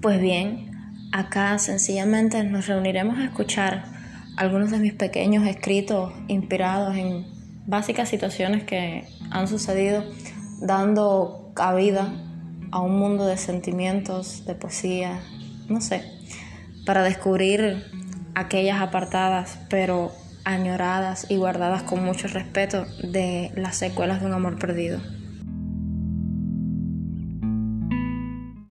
Pues bien, acá sencillamente nos reuniremos a escuchar algunos de mis pequeños escritos inspirados en básicas situaciones que han sucedido dando cabida a un mundo de sentimientos, de poesía, no sé, para descubrir aquellas apartadas pero añoradas y guardadas con mucho respeto de las secuelas de un amor perdido.